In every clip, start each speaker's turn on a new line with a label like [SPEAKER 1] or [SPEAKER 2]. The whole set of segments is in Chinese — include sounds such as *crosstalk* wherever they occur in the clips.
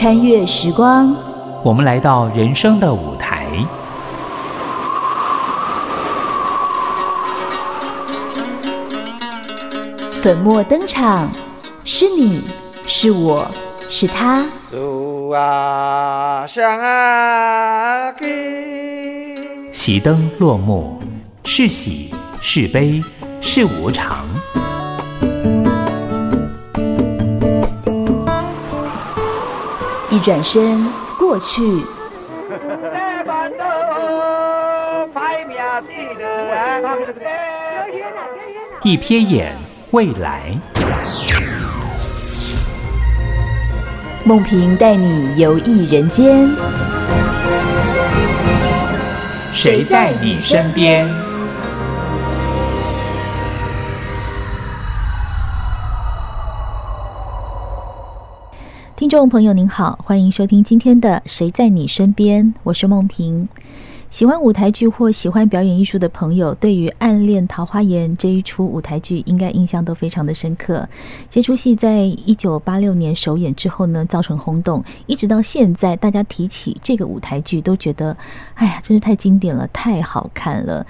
[SPEAKER 1] 穿越时光，
[SPEAKER 2] 我们来到人生的舞台，
[SPEAKER 1] 粉墨登场，是你是我是他。
[SPEAKER 2] 喜灯落幕，是喜是悲是无常。
[SPEAKER 1] 一转身，过去；
[SPEAKER 2] 一瞥眼，未来。
[SPEAKER 1] 梦萍带你游艺人间，
[SPEAKER 2] 谁在你身边？
[SPEAKER 3] 听众朋友您好，欢迎收听今天的《谁在你身边》，我是梦萍。喜欢舞台剧或喜欢表演艺术的朋友，对于《暗恋桃花源》这一出舞台剧，应该印象都非常的深刻。这出戏在一九八六年首演之后呢，造成轰动，一直到现在，大家提起这个舞台剧，都觉得，哎呀，真是太经典了，太好看了。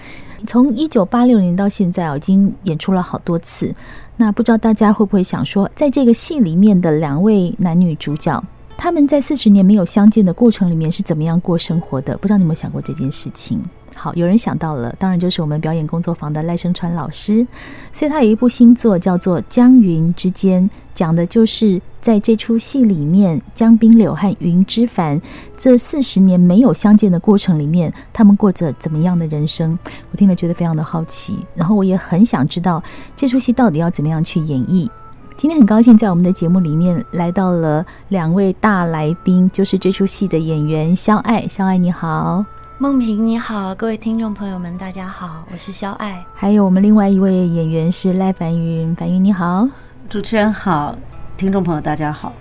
[SPEAKER 3] 从一九八六年到现在啊，已经演出了好多次。那不知道大家会不会想说，在这个戏里面的两位男女主角，他们在四十年没有相见的过程里面是怎么样过生活的？不知道你有没有想过这件事情？好，有人想到了，当然就是我们表演工作坊的赖声川老师，所以他有一部新作叫做《江云之间》。讲的就是在这出戏里面，江滨柳和云之凡这四十年没有相见的过程里面，他们过着怎么样的人生？我听了觉得非常的好奇，然后我也很想知道这出戏到底要怎么样去演绎。今天很高兴在我们的节目里面来到了两位大来宾，就是这出戏的演员肖爱。肖爱你好，
[SPEAKER 4] 梦萍你好，各位听众朋友们大家好，我是肖爱。
[SPEAKER 3] 还有我们另外一位演员是赖凡云，凡云你好。
[SPEAKER 5] 主持人好，听众朋友大家好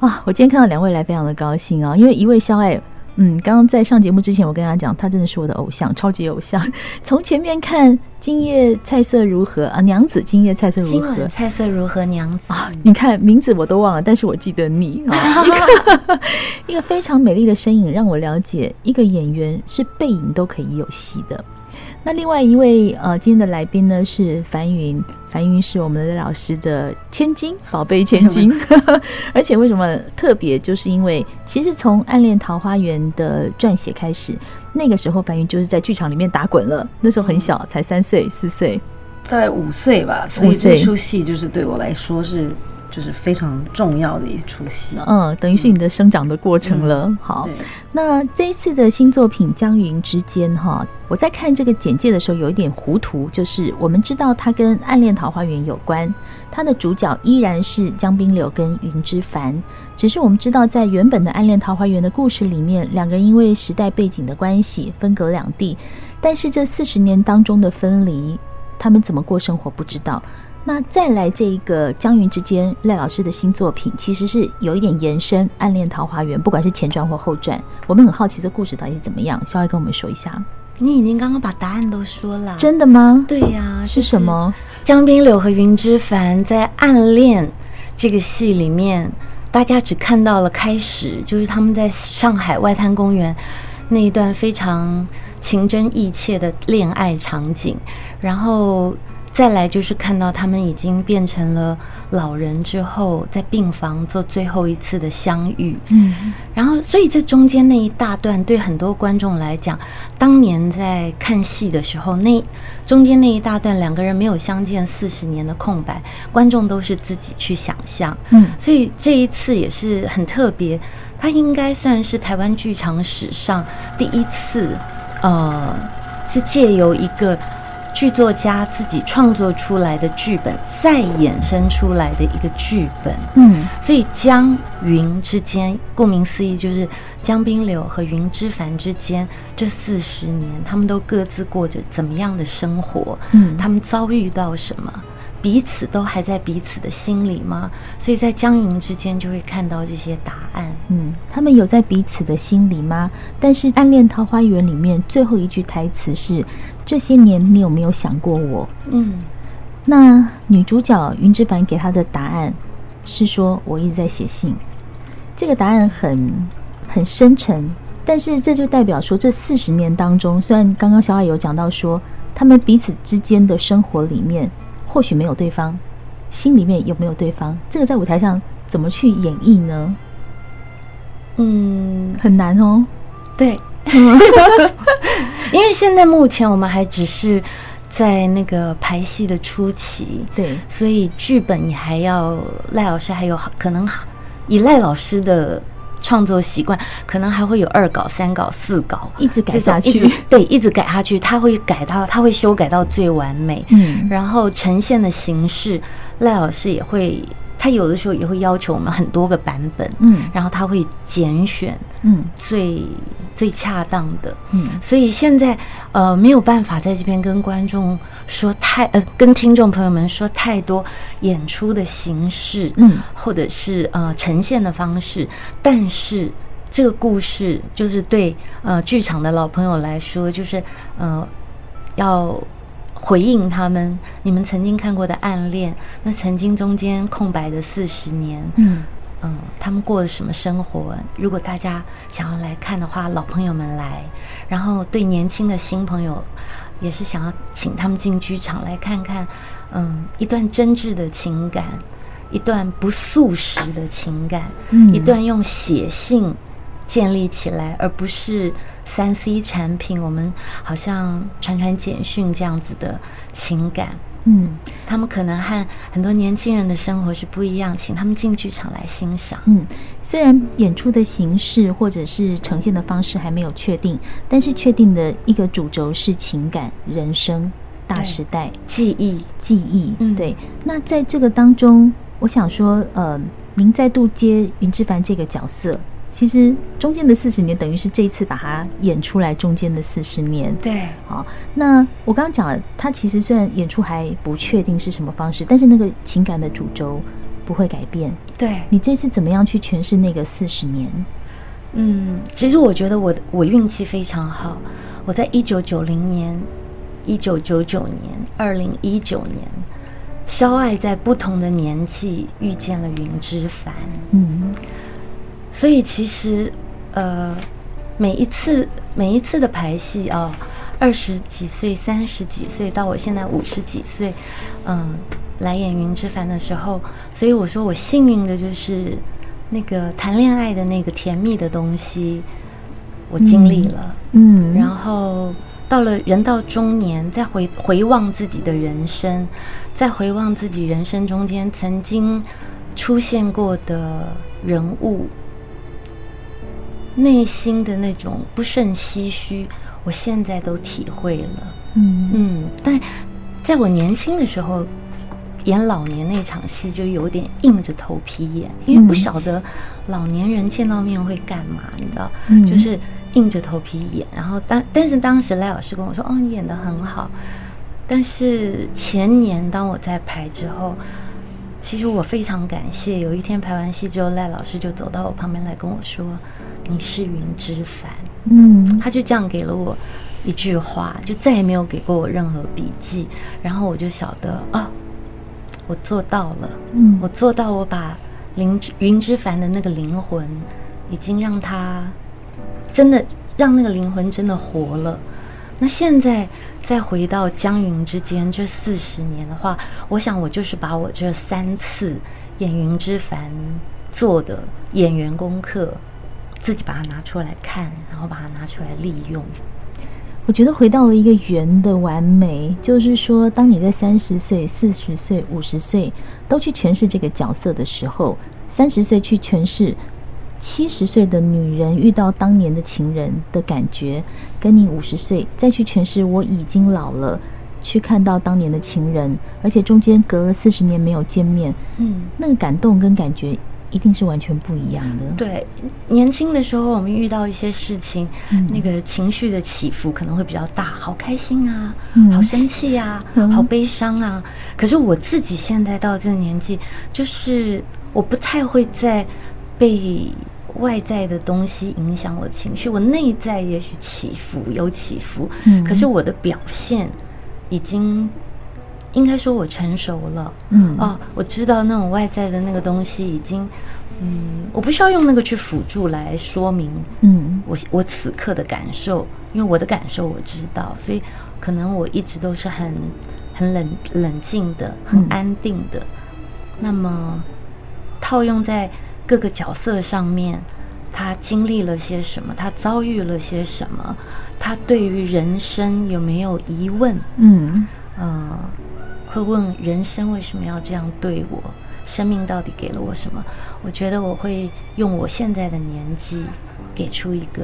[SPEAKER 3] 啊！我今天看到两位来，非常的高兴啊！因为一位肖爱，嗯，刚刚在上节目之前，我跟他讲，他真的是我的偶像，超级偶像。*laughs* 从前面看《今夜菜色如何》啊，娘子，《今夜菜色如何》？
[SPEAKER 4] 今晚菜色如何？娘子啊！
[SPEAKER 3] 你看名字我都忘了，但是我记得你啊！一 *laughs* 个一个非常美丽的身影，让我了解一个演员是背影都可以有戏的。那另外一位呃，今天的来宾呢是樊云，樊云是我们的老师的千金，宝贝千金。*laughs* 而且为什么特别？就是因为其实从《暗恋桃花源》的撰写开始，那个时候樊云就是在剧场里面打滚了。那时候很小，才三岁四岁，
[SPEAKER 5] 在五岁吧。所以这出戏就是对我来说是。就是非常重要的一出戏，
[SPEAKER 3] 嗯，等于是你的生长的过程了。嗯、好，那这一次的新作品《江云之间》哈，我在看这个简介的时候有一点糊涂，就是我们知道它跟《暗恋桃花源》有关，它的主角依然是江滨柳跟云之凡，只是我们知道在原本的《暗恋桃花源》的故事里面，两个人因为时代背景的关系分隔两地，但是这四十年当中的分离，他们怎么过生活不知道。那再来这一个江云之间，赖老师的新作品其实是有一点延伸《暗恋桃花源》，不管是前传或后传，我们很好奇这故事到底是怎么样。稍微跟我们说一下。
[SPEAKER 4] 你已经刚刚把答案都说了，
[SPEAKER 3] 真的吗？
[SPEAKER 4] 对呀、啊，
[SPEAKER 3] 是什么？
[SPEAKER 4] 江滨柳和云之凡在《暗恋》这个戏里面，大家只看到了开始，就是他们在上海外滩公园那一段非常情真意切的恋爱场景，然后。再来就是看到他们已经变成了老人之后，在病房做最后一次的相遇。嗯，然后所以这中间那一大段，对很多观众来讲，当年在看戏的时候，那中间那一大段两个人没有相见四十年的空白，观众都是自己去想象。嗯，所以这一次也是很特别，它应该算是台湾剧场史上第一次，呃，是借由一个。剧作家自己创作出来的剧本，再衍生出来的一个剧本，嗯，所以江云之间，顾名思义就是江滨柳和云之凡之间这四十年，他们都各自过着怎么样的生活？嗯，他们遭遇到什么？彼此都还在彼此的心里吗？所以在江云之间就会看到这些答案。
[SPEAKER 3] 嗯，他们有在彼此的心里吗？但是《暗恋桃花源》里面最后一句台词是：“这些年你有没有想过我？”嗯，那女主角云之凡给他的答案是说：“我一直在写信。”这个答案很很深沉，但是这就代表说，这四十年当中，虽然刚刚小海有讲到说，他们彼此之间的生活里面或许没有对方，心里面有没有对方，这个在舞台上怎么去演绎呢？
[SPEAKER 4] 嗯，
[SPEAKER 3] 很难哦。
[SPEAKER 4] 对，*laughs* 因为现在目前我们还只是在那个排戏的初期，
[SPEAKER 3] 对，
[SPEAKER 4] 所以剧本也还要赖老师还有可能以赖老师的创作习惯，可能还会有二稿、三稿、四稿，
[SPEAKER 3] 一直改下去，
[SPEAKER 4] 对，一直改下去，他会改到，他会修改到最完美，
[SPEAKER 3] 嗯，
[SPEAKER 4] 然后呈现的形式，赖老师也会。他有的时候也会要求我们很多个版本，
[SPEAKER 3] 嗯，
[SPEAKER 4] 然后他会拣选，
[SPEAKER 3] 嗯，
[SPEAKER 4] 最最恰当的，
[SPEAKER 3] 嗯，
[SPEAKER 4] 所以现在呃没有办法在这边跟观众说太呃跟听众朋友们说太多演出的形式，
[SPEAKER 3] 嗯，
[SPEAKER 4] 或者是呃呈现的方式，但是这个故事就是对呃剧场的老朋友来说，就是呃要。回应他们，你们曾经看过的暗恋，那曾经中间空白的四十年，
[SPEAKER 3] 嗯
[SPEAKER 4] 嗯，他们过了什么生活？如果大家想要来看的话，老朋友们来，然后对年轻的新朋友，也是想要请他们进剧场来看看，嗯，一段真挚的情感，一段不速食的情感，
[SPEAKER 3] 嗯，
[SPEAKER 4] 一段用写信建立起来，而不是。三 C 产品，我们好像传传简讯这样子的情感，
[SPEAKER 3] 嗯，
[SPEAKER 4] 他们可能和很多年轻人的生活是不一样，请他们进剧场来欣赏。
[SPEAKER 3] 嗯，虽然演出的形式或者是呈现的方式还没有确定，但是确定的一个主轴是情感、人生、大时代、
[SPEAKER 4] 记忆、
[SPEAKER 3] 记忆。
[SPEAKER 4] 嗯，
[SPEAKER 3] 对。那在这个当中，我想说，呃，您再度接云之凡这个角色。其实中间的四十年，等于是这一次把它演出来。中间的四十年，
[SPEAKER 4] 对，
[SPEAKER 3] 好。那我刚刚讲了，他其实虽然演出还不确定是什么方式，但是那个情感的主轴不会改变。
[SPEAKER 4] 对，
[SPEAKER 3] 你这次怎么样去诠释那个四十年？
[SPEAKER 4] 嗯，其实我觉得我我运气非常好。我在一九九零年、一九九九年、二零一九年，肖爱在不同的年纪遇见了云之凡。
[SPEAKER 3] 嗯。
[SPEAKER 4] 所以其实，呃，每一次每一次的排戏啊，二十几岁、三十几岁，到我现在五十几岁，嗯，来演云之凡的时候，所以我说我幸运的就是那个谈恋爱的那个甜蜜的东西，我经历了，
[SPEAKER 3] 嗯，
[SPEAKER 4] 然后到了人到中年，再回回望自己的人生，再回望自己人生中间曾经出现过的人物。内心的那种不胜唏嘘，我现在都体会了。
[SPEAKER 3] 嗯
[SPEAKER 4] 嗯，但在我年轻的时候演老年那场戏，就有点硬着头皮演，因为不晓得老年人见到面会干嘛，你知道？
[SPEAKER 3] 嗯，
[SPEAKER 4] 就是硬着头皮演。然后当但是当时赖老师跟我说：“哦，你演的很好。”但是前年当我在排之后，其实我非常感谢。有一天排完戏之后，赖老师就走到我旁边来跟我说。你是云之凡，
[SPEAKER 3] 嗯，
[SPEAKER 4] 他就这样给了我一句话，就再也没有给过我任何笔记。然后我就晓得啊，我做到了，
[SPEAKER 3] 嗯，
[SPEAKER 4] 我做到，我把林云之凡的那个灵魂，已经让他真的让那个灵魂真的活了。那现在再回到江云之间这四十年的话，我想我就是把我这三次演云之凡做的演员功课。自己把它拿出来看，然后把它拿出来利用。
[SPEAKER 3] 我觉得回到了一个圆的完美，就是说，当你在三十岁、四十岁、五十岁都去诠释这个角色的时候，三十岁去诠释七十岁的女人遇到当年的情人的感觉，跟你五十岁再去诠释我已经老了去看到当年的情人，而且中间隔了四十年没有见面，
[SPEAKER 4] 嗯，
[SPEAKER 3] 那个感动跟感觉。一定是完全不一样的。
[SPEAKER 4] 对，年轻的时候我们遇到一些事情，
[SPEAKER 3] 嗯、
[SPEAKER 4] 那个情绪的起伏可能会比较大，好开心啊，
[SPEAKER 3] 嗯、
[SPEAKER 4] 好生气啊，
[SPEAKER 3] 嗯、
[SPEAKER 4] 好悲伤啊。可是我自己现在到这个年纪，就是我不太会再被外在的东西影响我的情绪，我内在也许起伏有起伏，
[SPEAKER 3] 嗯、
[SPEAKER 4] 可是我的表现已经。应该说，我成熟了。
[SPEAKER 3] 嗯，
[SPEAKER 4] 哦，我知道那种外在的那个东西已经嗯，我不需要用那个去辅助来说明，嗯，我我此刻的感受，因为我的感受我知道，所以可能我一直都是很很冷冷静的，很安定的。嗯、那么套用在各个角色上面，他经历了些什么？他遭遇了些什么？他对于人生有没有疑问？嗯嗯、呃，会问人生为什么要这样对我？生命到底给了我什么？我觉得我会用我现在的年纪，给出一个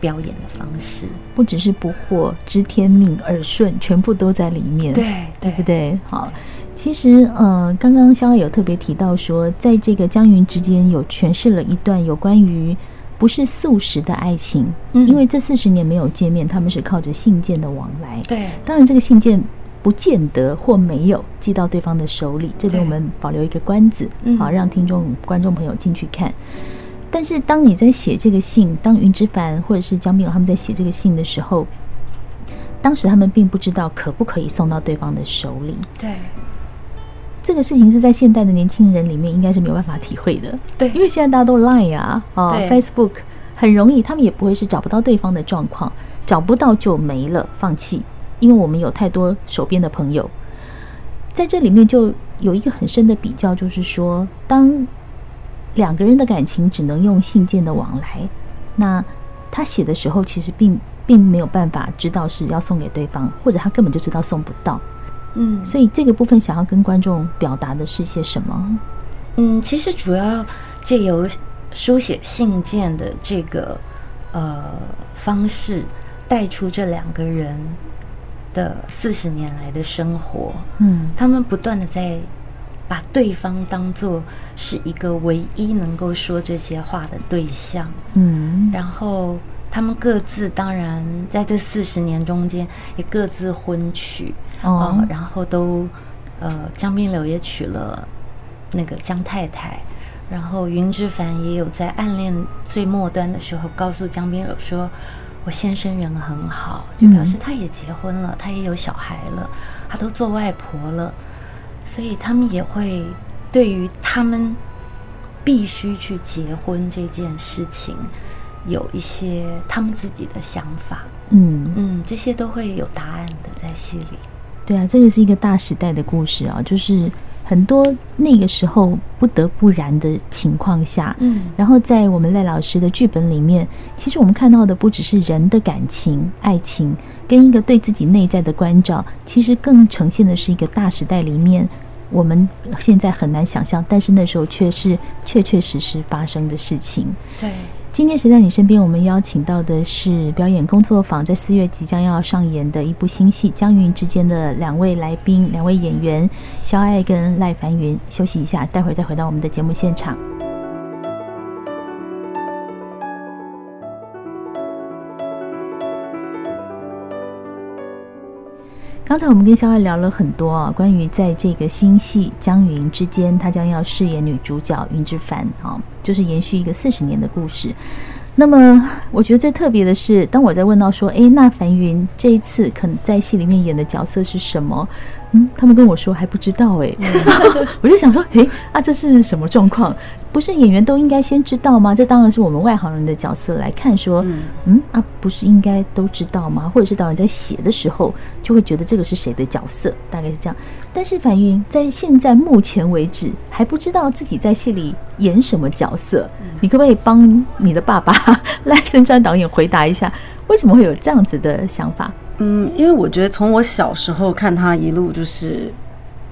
[SPEAKER 4] 表演的方式，
[SPEAKER 3] 不只是不惑、知天命、耳顺，全部都在里面，
[SPEAKER 4] 对
[SPEAKER 3] 对不对？好，其实呃，刚刚肖爱有特别提到说，在这个江云之间有诠释了一段有关于不是素食的爱情，嗯，因为这四十年没有见面，他们是靠着信件的往来，
[SPEAKER 4] 对，
[SPEAKER 3] 当然这个信件。不见得或没有寄到对方的手里，这边我们保留一个关子，好让听众、观众朋友进去看。但是当你在写这个信，当云之凡或者是江碧龙他们在写这个信的时候，当时他们并不知道可不可以送到对方的手里。
[SPEAKER 4] 对，
[SPEAKER 3] 这个事情是在现代的年轻人里面应该是没有办法体会的。
[SPEAKER 4] 对，
[SPEAKER 3] 因为现在大家都 Line 啊，啊，Facebook 很容易，他们也不会是找不到对方的状况，找不到就没了，放弃。因为我们有太多手边的朋友，在这里面就有一个很深的比较，就是说，当两个人的感情只能用信件的往来，那他写的时候其实并并没有办法知道是要送给对方，或者他根本就知道送不到。嗯，所以这个部分想要跟观众表达的是些什么？
[SPEAKER 4] 嗯，其实主要借由书写信件的这个呃方式，带出这两个人。的四十年来的生活，嗯，他们不断的在把对方当做是一个唯一能够说这些话的对象，嗯，然后他们各自当然在这四十年中间也各自婚娶，哦，呃，然后都呃江滨柳也娶了那个江太太，然后云之凡也有在暗恋最末端的时候告诉江滨柳说。我先生人很好，就表示他也结婚了，嗯、他也有小孩了，他都做外婆了，所以他们也会对于他们必须去结婚这件事情有一些他们自己的想法。嗯嗯，这些都会有答案的，在戏里。
[SPEAKER 3] 对啊，这个是一个大时代的故事啊，就是。很多那个时候不得不然的情况下，嗯，然后在我们赖老师的剧本里面，其实我们看到的不只是人的感情、爱情，跟一个对自己内在的关照，其实更呈现的是一个大时代里面我们现在很难想象，但是那时候却是确确实实发生的事情。
[SPEAKER 4] 对。
[SPEAKER 3] 今天谁在你身边？我们邀请到的是表演工作坊在四月即将要上演的一部新戏《江云之间》的两位来宾，两位演员肖爱跟赖凡云。休息一下，待会儿再回到我们的节目现场。刚才我们跟肖艾聊了很多啊，关于在这个新戏《江云之间》，她将要饰演女主角云之凡啊，就是延续一个四十年的故事。那么，我觉得最特别的是，当我在问到说，诶，那凡云这一次可能在戏里面演的角色是什么？嗯，他们跟我说还不知道诶，*laughs* 我就想说，诶，啊，这是什么状况？不是演员都应该先知道吗？这当然是我们外行人的角色来看，说，嗯啊，不是应该都知道吗？或者是导演在写的时候就会觉得这个是谁的角色，大概是这样。但是樊云在现在目前为止还不知道自己在戏里演什么角色，你可不可以帮你的爸爸 *laughs* 赖声川导演回答一下，为什么会有这样子的想法？
[SPEAKER 5] 嗯，因为我觉得从我小时候看他一路就是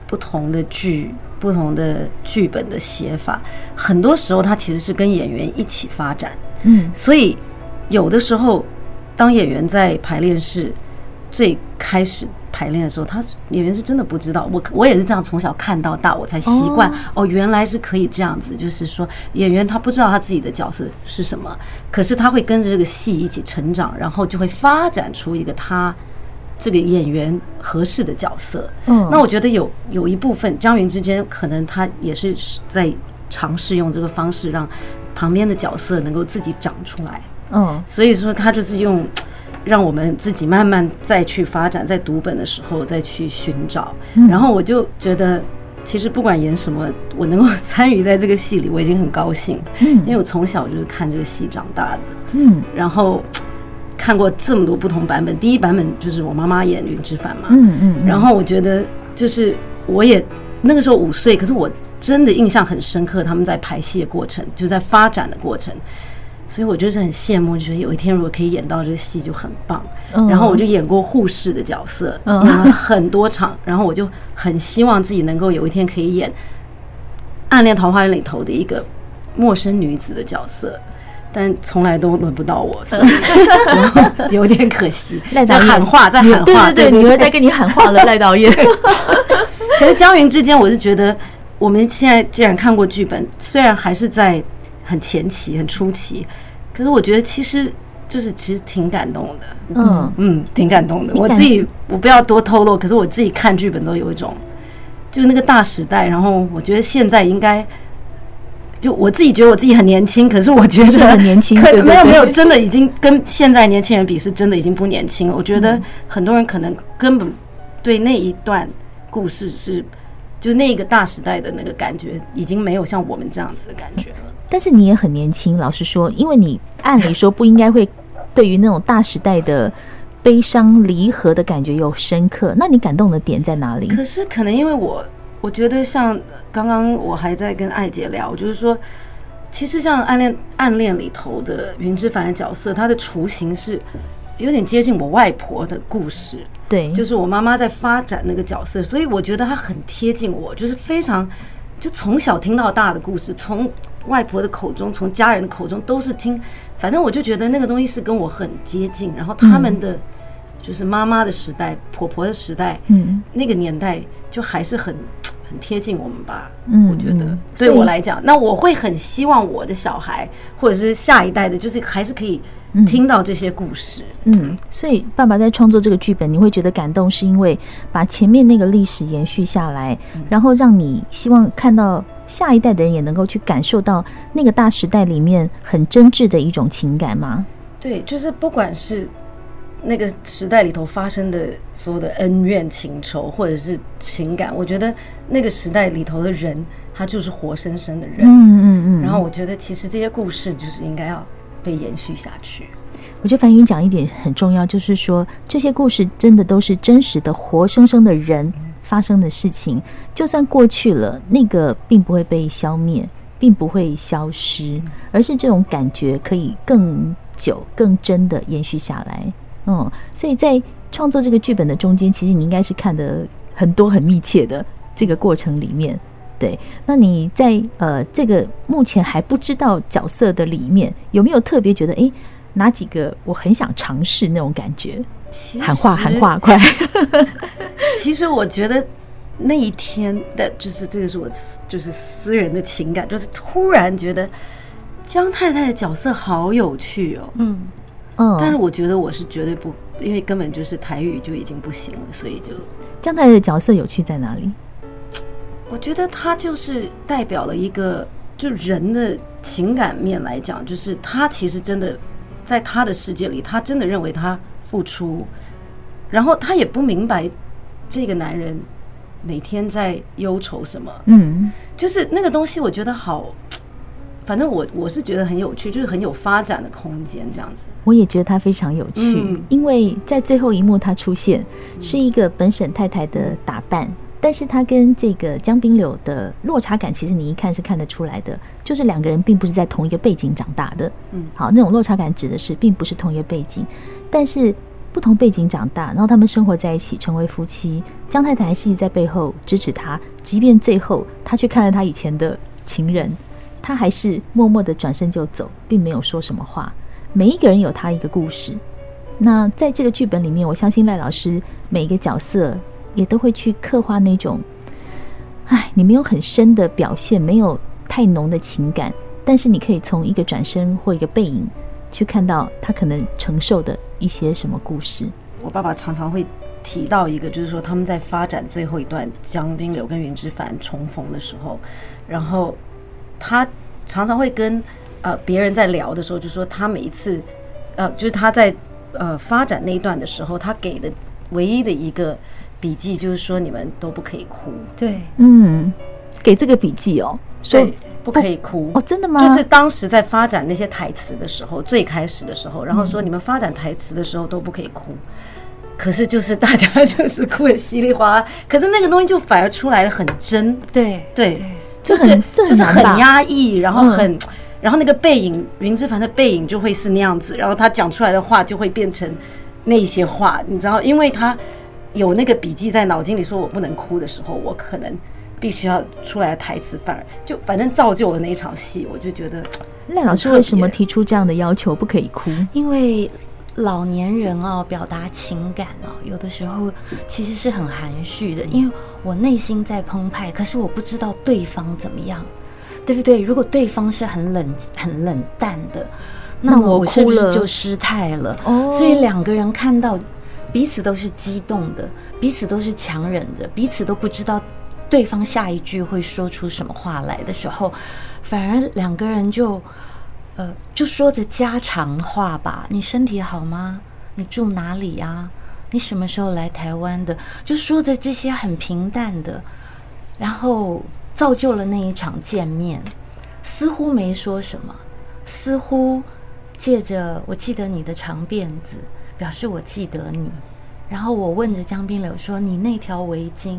[SPEAKER 5] 不同的剧、不同的剧本的写法，很多时候他其实是跟演员一起发展。嗯，所以有的时候当演员在排练室最开始。排练的时候，他演员是真的不知道。我我也是这样从小看到大，我才习惯哦，原来是可以这样子。就是说，演员他不知道他自己的角色是什么，可是他会跟着这个戏一起成长，然后就会发展出一个他这个演员合适的角色。嗯，那我觉得有有一部分江云之间，可能他也是在尝试用这个方式让旁边的角色能够自己长出来。嗯，所以说他就是用。让我们自己慢慢再去发展，在读本的时候再去寻找。然后我就觉得，其实不管演什么，我能够参与在这个戏里，我已经很高兴。嗯，因为我从小就是看这个戏长大的。嗯，然后看过这么多不同版本，第一版本就是我妈妈演云之凡嘛。嗯嗯。然后我觉得就是我也那个时候五岁，可是我真的印象很深刻，他们在排戏的过程，就在发展的过程。所以我就是很羡慕，觉得有一天如果可以演到这个戏就很棒。然后我就演过护士的角色，演了很多场。然后我就很希望自己能够有一天可以演《暗恋桃花源》里头的一个陌生女子的角色，但从来都轮不到我，所以 *laughs* 有点可惜。*laughs*
[SPEAKER 3] 赖导演
[SPEAKER 5] 喊话，在喊话，
[SPEAKER 3] 对对对，女儿在跟你喊话了，*laughs* 赖导演。
[SPEAKER 5] 可是江云之间，我是觉得我们现在既然看过剧本，虽然还是在。很前期，很初期，可是我觉得其实就是其实挺感动的，嗯嗯，挺感动的。我自己我不要多透露，可是我自己看剧本都有一种，就是那个大时代。然后我觉得现在应该，就我自己觉得我自己很年轻，可是我觉得
[SPEAKER 3] 很年轻，*laughs*
[SPEAKER 5] 没有没有，真的已经跟现在年轻人比，是真的已经不年轻了。我觉得很多人可能根本对那一段故事是，就那个大时代的那个感觉，已经没有像我们这样子的感觉了。
[SPEAKER 3] 但是你也很年轻，老实说，因为你按理说不应该会对于那种大时代的悲伤离合的感觉有深刻。那你感动的点在哪里？
[SPEAKER 5] 可是可能因为我我觉得像刚刚我还在跟艾姐聊，就是说，其实像暗恋暗恋里头的云之凡的角色，他的雏形是有点接近我外婆的故事。
[SPEAKER 3] 对，
[SPEAKER 5] 就是我妈妈在发展那个角色，所以我觉得他很贴近我，就是非常就从小听到大的故事，从。外婆的口中，从家人的口中都是听，反正我就觉得那个东西是跟我很接近。然后他们的就是妈妈的时代、婆婆的时代，嗯，那个年代就还是很很贴近我们吧。嗯，我觉得对我来讲，那我会很希望我的小孩或者是下一代的，就是还是可以听到这些故事。
[SPEAKER 3] 嗯，所以爸爸在创作这个剧本，你会觉得感动，是因为把前面那个历史延续下来，然后让你希望看到。下一代的人也能够去感受到那个大时代里面很真挚的一种情感吗？
[SPEAKER 5] 对，就是不管是那个时代里头发生的所有的恩怨情仇，或者是情感，我觉得那个时代里头的人，他就是活生生的人。嗯嗯嗯。然后我觉得其实这些故事就是应该要被延续下去。
[SPEAKER 3] 我觉得樊云讲一点很重要，就是说这些故事真的都是真实的活生生的人。发生的事情，就算过去了，那个并不会被消灭，并不会消失，而是这种感觉可以更久、更真的延续下来。嗯，所以在创作这个剧本的中间，其实你应该是看得很多、很密切的这个过程里面。对，那你在呃这个目前还不知道角色的里面，有没有特别觉得，诶，哪几个我很想尝试那种感觉？喊话喊话 *laughs* 快！
[SPEAKER 5] 其实我觉得那一天的，就是这个是我就是私人的情感，就是突然觉得江太太的角色好有趣哦。嗯嗯，但是我觉得我是绝对不，因为根本就是台语就已经不行了，所以就
[SPEAKER 3] 江太太的角色有趣在哪里？
[SPEAKER 5] 我觉得她就是代表了一个就人的情感面来讲，就是她其实真的在她的世界里，她真的认为她。付出，然后他也不明白这个男人每天在忧愁什么。嗯，就是那个东西，我觉得好，反正我我是觉得很有趣，就是很有发展的空间这样子。
[SPEAKER 3] 我也觉得他非常有趣，嗯，因为在最后一幕他出现是一个本省太太的打扮。但是他跟这个江滨柳的落差感，其实你一看是看得出来的，就是两个人并不是在同一个背景长大的。嗯，好，那种落差感指的是并不是同一个背景，但是不同背景长大，然后他们生活在一起，成为夫妻。江太太还是在背后支持他，即便最后他去看了他以前的情人，他还是默默的转身就走，并没有说什么话。每一个人有他一个故事。那在这个剧本里面，我相信赖老师每一个角色。也都会去刻画那种，哎，你没有很深的表现，没有太浓的情感，但是你可以从一个转身或一个背影去看到他可能承受的一些什么故事。
[SPEAKER 5] 我爸爸常常会提到一个，就是说他们在发展最后一段江滨柳跟云之凡重逢的时候，然后他常常会跟呃别人在聊的时候，就说他每一次呃就是他在呃发展那一段的时候，他给的唯一的一个。笔记，就是说你们都不可以哭。
[SPEAKER 4] 对，
[SPEAKER 3] 嗯，给这个笔记哦，
[SPEAKER 5] 所以不可以哭。
[SPEAKER 3] 哦，真的吗？
[SPEAKER 5] 就是当时在发展那些台词的时候，最开始的时候，然后说你们发展台词的时候都不可以哭。可是就是大家就是哭的稀里哗啦，可是那个东西就反而出来的很真，
[SPEAKER 4] 对
[SPEAKER 5] 对，
[SPEAKER 3] 就是
[SPEAKER 5] 就是很压抑，然后很，然后那个背影，云之凡的背影就会是那样子，然后他讲出来的话就会变成那些话，你知道，因为他有那个笔记在脑筋里，说我不能哭的时候，我可能必须要出来的台词，反而就反正造就了那一场戏，我就觉得 *tsk*
[SPEAKER 3] 赖老师为什么提出这样的要求，不可以哭？
[SPEAKER 4] 因为。老年人哦，表达情感哦，有的时候其实是很含蓄的，因为我内心在澎湃，可是我不知道对方怎么样，对不对？如果对方是很冷、很冷淡的，那么我是不是就失态了？哦，所以两个人看到彼此都是激动的，彼此都是强忍着，彼此都不知道对方下一句会说出什么话来的时候，反而两个人就。呃，就说着家常话吧。你身体好吗？你住哪里呀？你什么时候来台湾的？就说着这些很平淡的，然后造就了那一场见面。似乎没说什么，似乎借着我记得你的长辫子，表示我记得你。然后我问着江滨柳说：“你那条围巾？”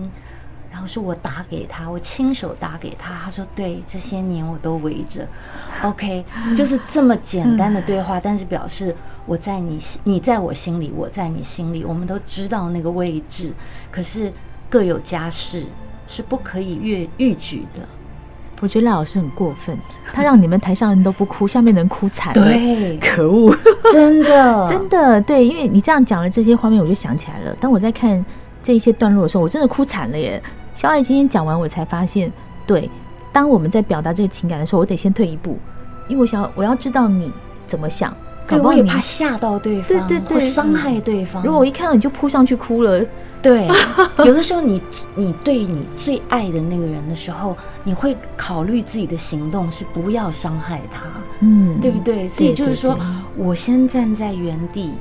[SPEAKER 4] 然后是我打给他，我亲手打给他。他说：“对，这些年我都围着。”OK，就是这么简单的对话，但是表示我在你心，你在我心里，我在你心里，我们都知道那个位置。可是各有家事，是不可以越逾矩的。
[SPEAKER 3] 我觉得赖老师很过分，他让你们台上人都不哭，下面人哭惨了。
[SPEAKER 4] 对，
[SPEAKER 3] 可恶，
[SPEAKER 4] 真的，*laughs*
[SPEAKER 3] 真的对，因为你这样讲了这些画面，我就想起来了。当我在看这一些段落的时候，我真的哭惨了耶。小爱今天讲完，我才发现，对，当我们在表达这个情感的时候，我得先退一步，因为我想我要知道你怎么想，
[SPEAKER 4] 可我也怕吓到对方，对对对，伤害对方。
[SPEAKER 3] 如果我一看到你就扑上去哭了，
[SPEAKER 4] 对，*laughs* 有的时候你你对你最爱的那个人的时候，你会考虑自己的行动是不要伤害他，嗯，对不对？所以就是说我先站在原地。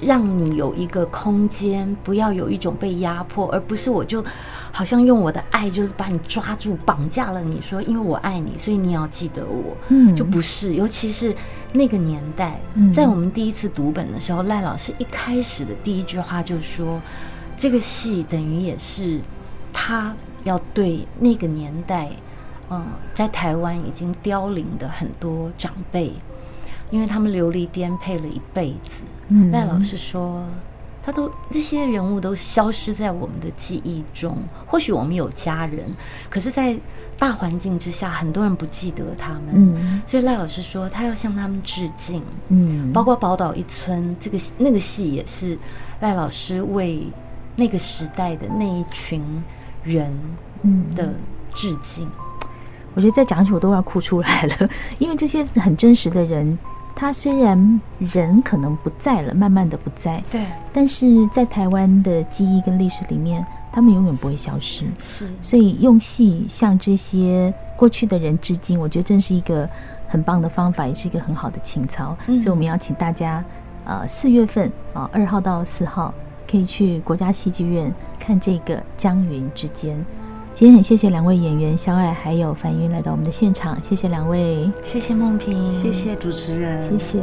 [SPEAKER 4] 让你有一个空间，不要有一种被压迫，而不是我就好像用我的爱就是把你抓住、绑架了。你说，因为我爱你，所以你要记得我。嗯，就不是，尤其是那个年代，在我们第一次读本的时候，赖老师一开始的第一句话就说，这个戏等于也是他要对那个年代，嗯，在台湾已经凋零的很多长辈。因为他们流离颠沛了一辈子，赖、嗯、老师说，他都这些人物都消失在我们的记忆中。或许我们有家人，可是，在大环境之下，很多人不记得他们。嗯、所以赖老师说，他要向他们致敬。嗯，包括宝岛一村这个那个戏，也是赖老师为那个时代的那一群人的致敬。嗯、
[SPEAKER 3] 我觉得再讲起我都要哭出来了，因为这些很真实的人。他虽然人可能不在了，慢慢的不在，
[SPEAKER 4] 对，
[SPEAKER 3] 但是在台湾的记忆跟历史里面，他们永远不会消失。
[SPEAKER 4] 是，
[SPEAKER 3] 所以用戏向这些过去的人致敬，我觉得真是一个很棒的方法，也是一个很好的情操。嗯、所以我们要请大家，呃，四月份啊，二号到四号可以去国家戏剧院看这个《江云之间》。今天很谢谢两位演员肖爱还有樊云来到我们的现场，谢谢两位，
[SPEAKER 4] 谢谢梦萍，
[SPEAKER 5] 谢谢主持人，
[SPEAKER 3] 谢谢。